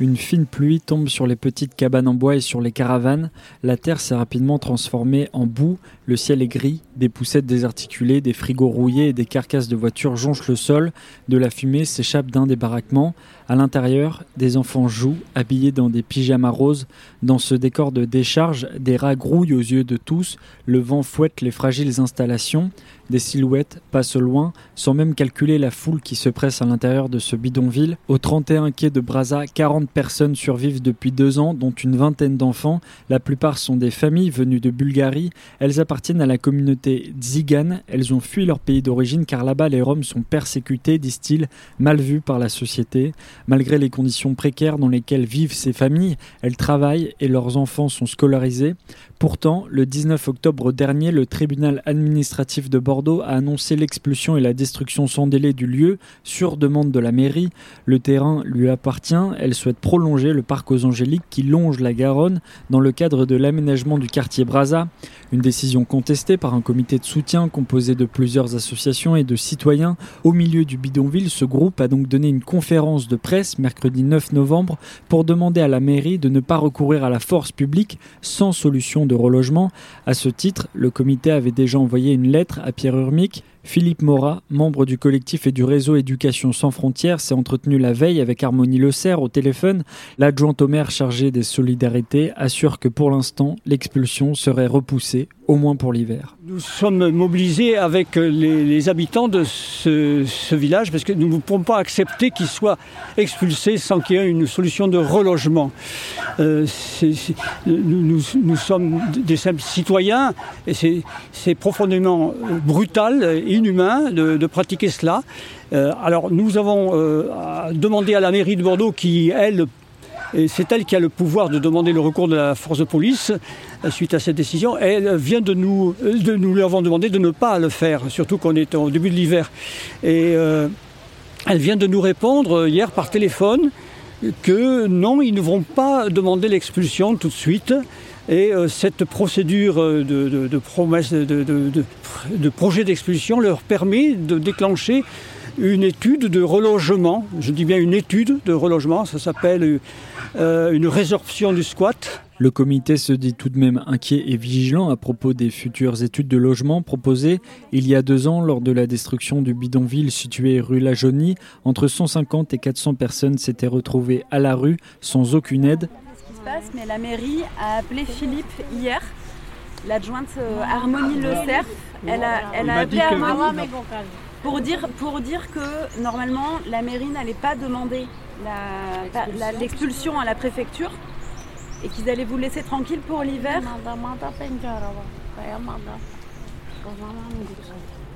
Une fine pluie tombe sur les petites cabanes en bois et sur les caravanes. La terre s'est rapidement transformée en boue. Le ciel est gris. Des poussettes désarticulées, des frigos rouillés et des carcasses de voitures jonchent le sol. De la fumée s'échappe d'un des baraquements. À l'intérieur, des enfants jouent, habillés dans des pyjamas roses. Dans ce décor de décharge, des rats grouillent aux yeux de tous. Le vent fouette les fragiles installations. Des silhouettes passent loin, sans même calculer la foule qui se presse à l'intérieur de ce bidonville. Au 31 quai de Brazza, 40 personnes survivent depuis deux ans, dont une vingtaine d'enfants. La plupart sont des familles venues de Bulgarie. Elles appartiennent à la communauté Tzigane. Elles ont fui leur pays d'origine car là-bas les Roms sont persécutés, disent-ils, mal vus par la société. Malgré les conditions précaires dans lesquelles vivent ces familles, elles travaillent et leurs enfants sont scolarisés. Pourtant, le 19 octobre dernier, le tribunal administratif de Bordeaux a annoncé l'expulsion et la destruction sans délai du lieu sur demande de la mairie. Le terrain lui appartient. Elle souhaite prolonger le parc aux Angéliques qui longe la Garonne dans le cadre de l'aménagement du quartier Brazza. Une décision contestée par un comité de soutien composé de plusieurs associations et de citoyens. Au milieu du bidonville, ce groupe a donc donné une conférence de presse mercredi 9 novembre pour demander à la mairie de ne pas recourir à la force publique sans solution de relogement. À ce titre, le comité avait déjà envoyé une lettre à Pierre Urmic, Philippe Morat, membre du collectif et du réseau Éducation sans frontières, s'est entretenu la veille avec Harmonie Le Serre au téléphone. L'adjointe au maire chargée des solidarités assure que pour l'instant, l'expulsion serait repoussée, au moins pour l'hiver. Nous sommes mobilisés avec les, les habitants de ce, village parce que nous ne pouvons pas accepter qu'ils soient expulsés sans qu'il y ait une solution de relogement. Euh, nous, nous, nous, sommes des simples citoyens et c'est profondément brutal inhumain de, pratiquer cela. Euh, alors nous avons euh, demandé à la mairie de Bordeaux qui, elle, c'est elle qui a le pouvoir de demander le recours de la force de police euh, suite à cette décision. Elle vient de nous, nous lui avons demandé de ne pas le faire, surtout qu'on est au début de l'hiver. Et elle vient de nous répondre hier par téléphone que non, ils ne vont pas demander l'expulsion tout de suite. Et euh, cette procédure de, de, promesse de, de projet d'expulsion leur permet de déclencher une étude de relogement. Je dis bien une étude de relogement, ça s'appelle euh, une résorption du squat. Le comité se dit tout de même inquiet et vigilant à propos des futures études de logement proposées il y a deux ans lors de la destruction du bidonville situé rue La Jaunie. Entre 150 et 400 personnes s'étaient retrouvées à la rue sans aucune aide. Se passe, mais la mairie a appelé Philippe hier, l'adjointe euh, Harmonie Le Cerf. Elle a, elle a appelé Harmonie pour dire, pour dire que normalement la mairie n'allait pas demander l'expulsion. à la préfecture et qu'ils allaient vous laisser tranquille pour l'hiver.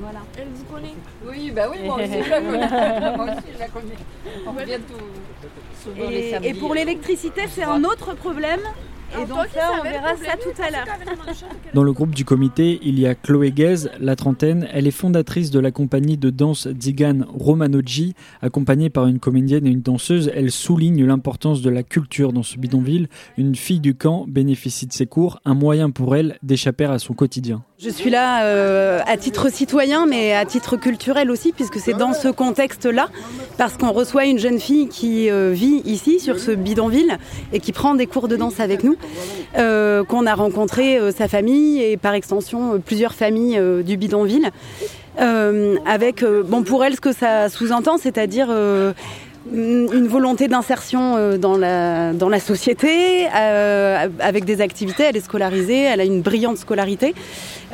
Voilà. Elle vous connaît Oui, bah oui, moi aussi je la connais. moi aussi je la connais. On va bientôt et, et pour l'électricité, c'est un autre problème. Et donc là, on verra ça tout à l'heure. Dans le groupe du comité, il y a Chloé Guez, la trentaine. Elle est fondatrice de la compagnie de danse Digan Romanoji. Accompagnée par une comédienne et une danseuse, elle souligne l'importance de la culture dans ce bidonville. Une fille du camp bénéficie de ses cours, un moyen pour elle d'échapper à son quotidien. Je suis là euh, à titre citoyen, mais à titre culturel aussi, puisque c'est dans ce contexte-là, parce qu'on reçoit une jeune fille qui euh, vit ici, sur ce bidonville, et qui prend des cours de danse avec nous, euh, qu'on a rencontré euh, sa famille et par extension plusieurs familles du bidonville. avec, bon, pour elle, ce que ça sous-entend, c'est-à-dire une volonté d'insertion euh, dans la, dans la société, euh, avec des activités. Elle est scolarisée, elle a une brillante scolarité,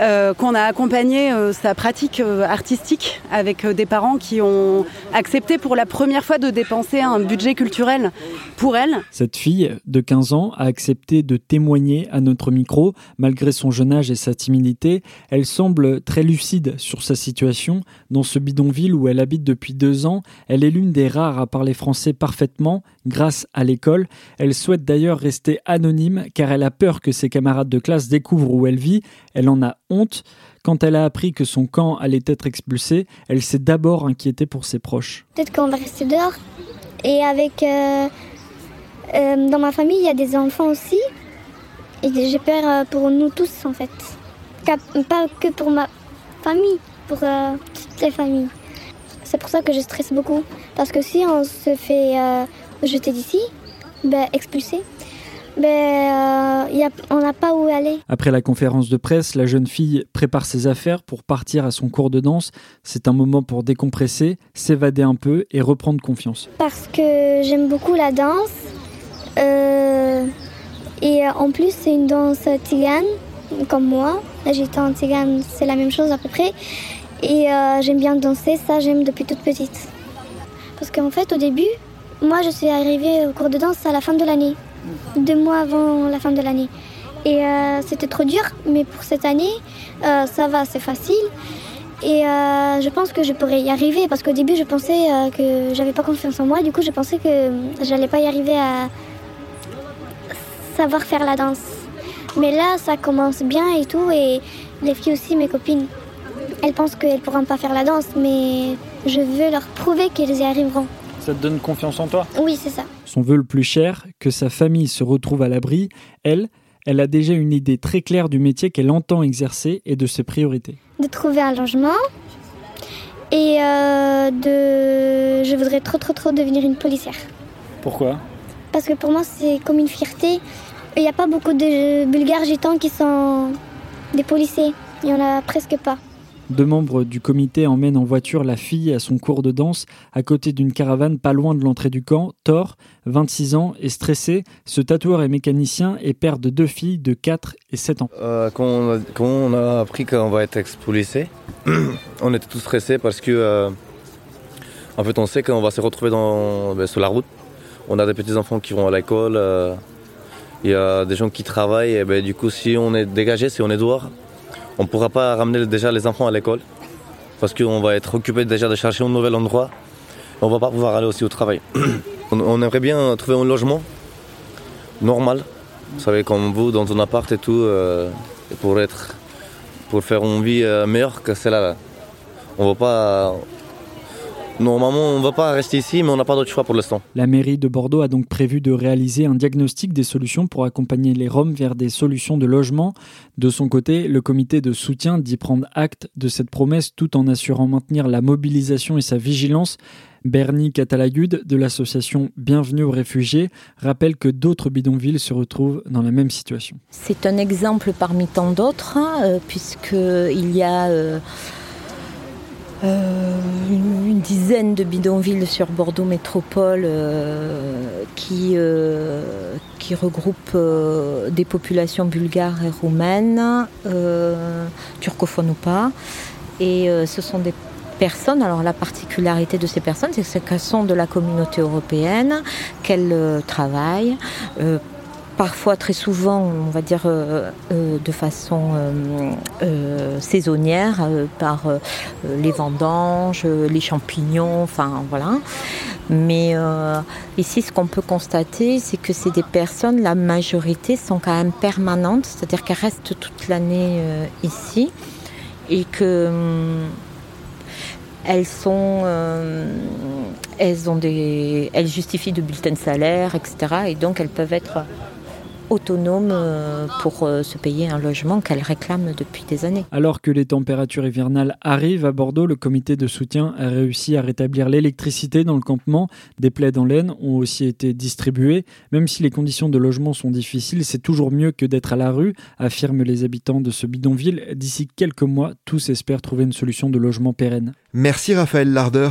euh, qu'on a accompagné sa pratique artistique avec des parents qui ont accepté pour la première fois de dépenser un budget culturel pour elle. Cette fille de 15 ans a accepté de témoigner à notre micro, malgré son jeune âge et sa timidité. Elle semble très lucide sur sa situation. Dans ce bidonville où elle habite depuis deux ans, elle est l'une des rares à parler français parfaitement grâce à l'école. Elle souhaite d'ailleurs rester anonyme car elle a peur que ses camarades de classe découvrent où elle vit. Elle en a honte. Quand elle a appris que son camp allait être expulsé, elle s'est d'abord inquiétée pour ses proches. Peut-être qu'on va rester dehors. Et avec... Euh, euh, dans ma famille, il y a des enfants aussi. Et j'ai peur euh, pour nous tous en fait. Pas que pour ma famille, pour toutes les familles. C'est pour ça que je stresse beaucoup. Parce que si on se fait euh, jeter d'ici, ben, expulser, ben, euh, on n'a pas où aller. Après la conférence de presse, la jeune fille prépare ses affaires pour partir à son cours de danse. C'est un moment pour décompresser, s'évader un peu et reprendre confiance. Parce que j'aime beaucoup la danse. Euh, et en plus, c'est une danse tigane, comme moi. J'étais en tigane, c'est la même chose à peu près. Et euh, j'aime bien danser, ça j'aime depuis toute petite. Parce qu'en fait au début, moi je suis arrivée au cours de danse à la fin de l'année, deux mois avant la fin de l'année. Et euh, c'était trop dur, mais pour cette année, euh, ça va, c'est facile. Et je pense que je pourrais y arriver parce qu'au début je pensais que j'avais pas confiance en moi, du coup je pensais que j'allais pas y arriver à savoir faire la danse. Mais là ça commence bien et tout, et les filles aussi, mes copines, elles pensent qu'elles pourront pas faire la danse, mais je veux leur prouver qu'elles y arriveront. Ça te donne confiance en toi Oui, c'est ça. Son vœu le plus cher, que sa famille se retrouve à l'abri, elle, elle a déjà une idée très claire du métier qu'elle entend exercer et de ses priorités. De trouver un logement et euh, de... Je voudrais trop trop trop devenir une policière. Pourquoi? Parce que pour moi c'est comme une fierté. Il n'y a pas beaucoup de Bulgares gitans qui sont des policiers. Il n'y en a presque pas. Deux membres du comité emmènent en voiture la fille à son cours de danse à côté d'une caravane pas loin de l'entrée du camp. Thor, 26 ans, est stressé. Ce tatoueur est mécanicien et père de deux filles de 4 et 7 ans. Euh, quand, on a, appris qu'on va être expulsé, on était tous stressés parce que euh, on sait qu'on va se retrouver ben, sur la route. On a des petits enfants qui vont à l'école. Euh, il y a des gens qui travaillent. Et ben, du coup, si on est dégagé, si on est dehors, on ne pourra pas ramener déjà les enfants à l'école parce qu'on va être occupé déjà de chercher un nouvel endroit. On va pas pouvoir aller aussi au travail. on, aimerait bien trouver un logement normal, vous savez, comme vous, dans un appart et tout, euh, pour être, pour faire une vie euh, meilleure que celle-là. On va pas, Normalement, on ne va pas rester ici, mais on n'a pas d'autre choix pour l'instant. La mairie de Bordeaux a donc prévu de réaliser un diagnostic des solutions pour accompagner les Roms vers des solutions de logement. De son côté, le comité de soutien dit prendre acte de cette promesse tout en assurant maintenir la mobilisation et sa vigilance. Bernie Catalagude de l'association Bienvenue aux réfugiés rappelle que d'autres bidonvilles se retrouvent dans la même situation. C'est un exemple parmi tant d'autres, hein, euh, puisqu'il y a... Euh, euh, une, dizaine de bidonvilles sur Bordeaux Métropole euh, qui, euh, qui regroupent des populations bulgares et roumaines, turcophones ou pas. Et ce sont des personnes, alors la particularité de ces personnes, c'est qu'elles sont de la communauté européenne, qu'elles travaillent parfois très souvent, on va dire euh, euh, de façon euh, saisonnière, par les vendanges, les champignons, enfin voilà. Mais ici, ce qu'on peut constater, c'est que c'est des personnes, la majorité sont quand même permanentes, c'est-à-dire qu'elles restent toute l'année ici et que elles sont, elles ont des, elles justifient de bulletins de salaire, etc. Et donc elles peuvent être autonome euh, pour euh, se payer un logement qu'elle réclame depuis des années. Alors que les températures hivernales arrivent à Bordeaux, le comité de soutien a réussi à rétablir l'électricité dans le campement. Des plaids en laine ont aussi été distribués. Même si les conditions de logement sont difficiles, c'est toujours mieux que d'être à la rue, affirment les habitants de ce bidonville. D'ici quelques mois, tous espèrent trouver une solution de logement pérenne. Merci Raphaël Larder.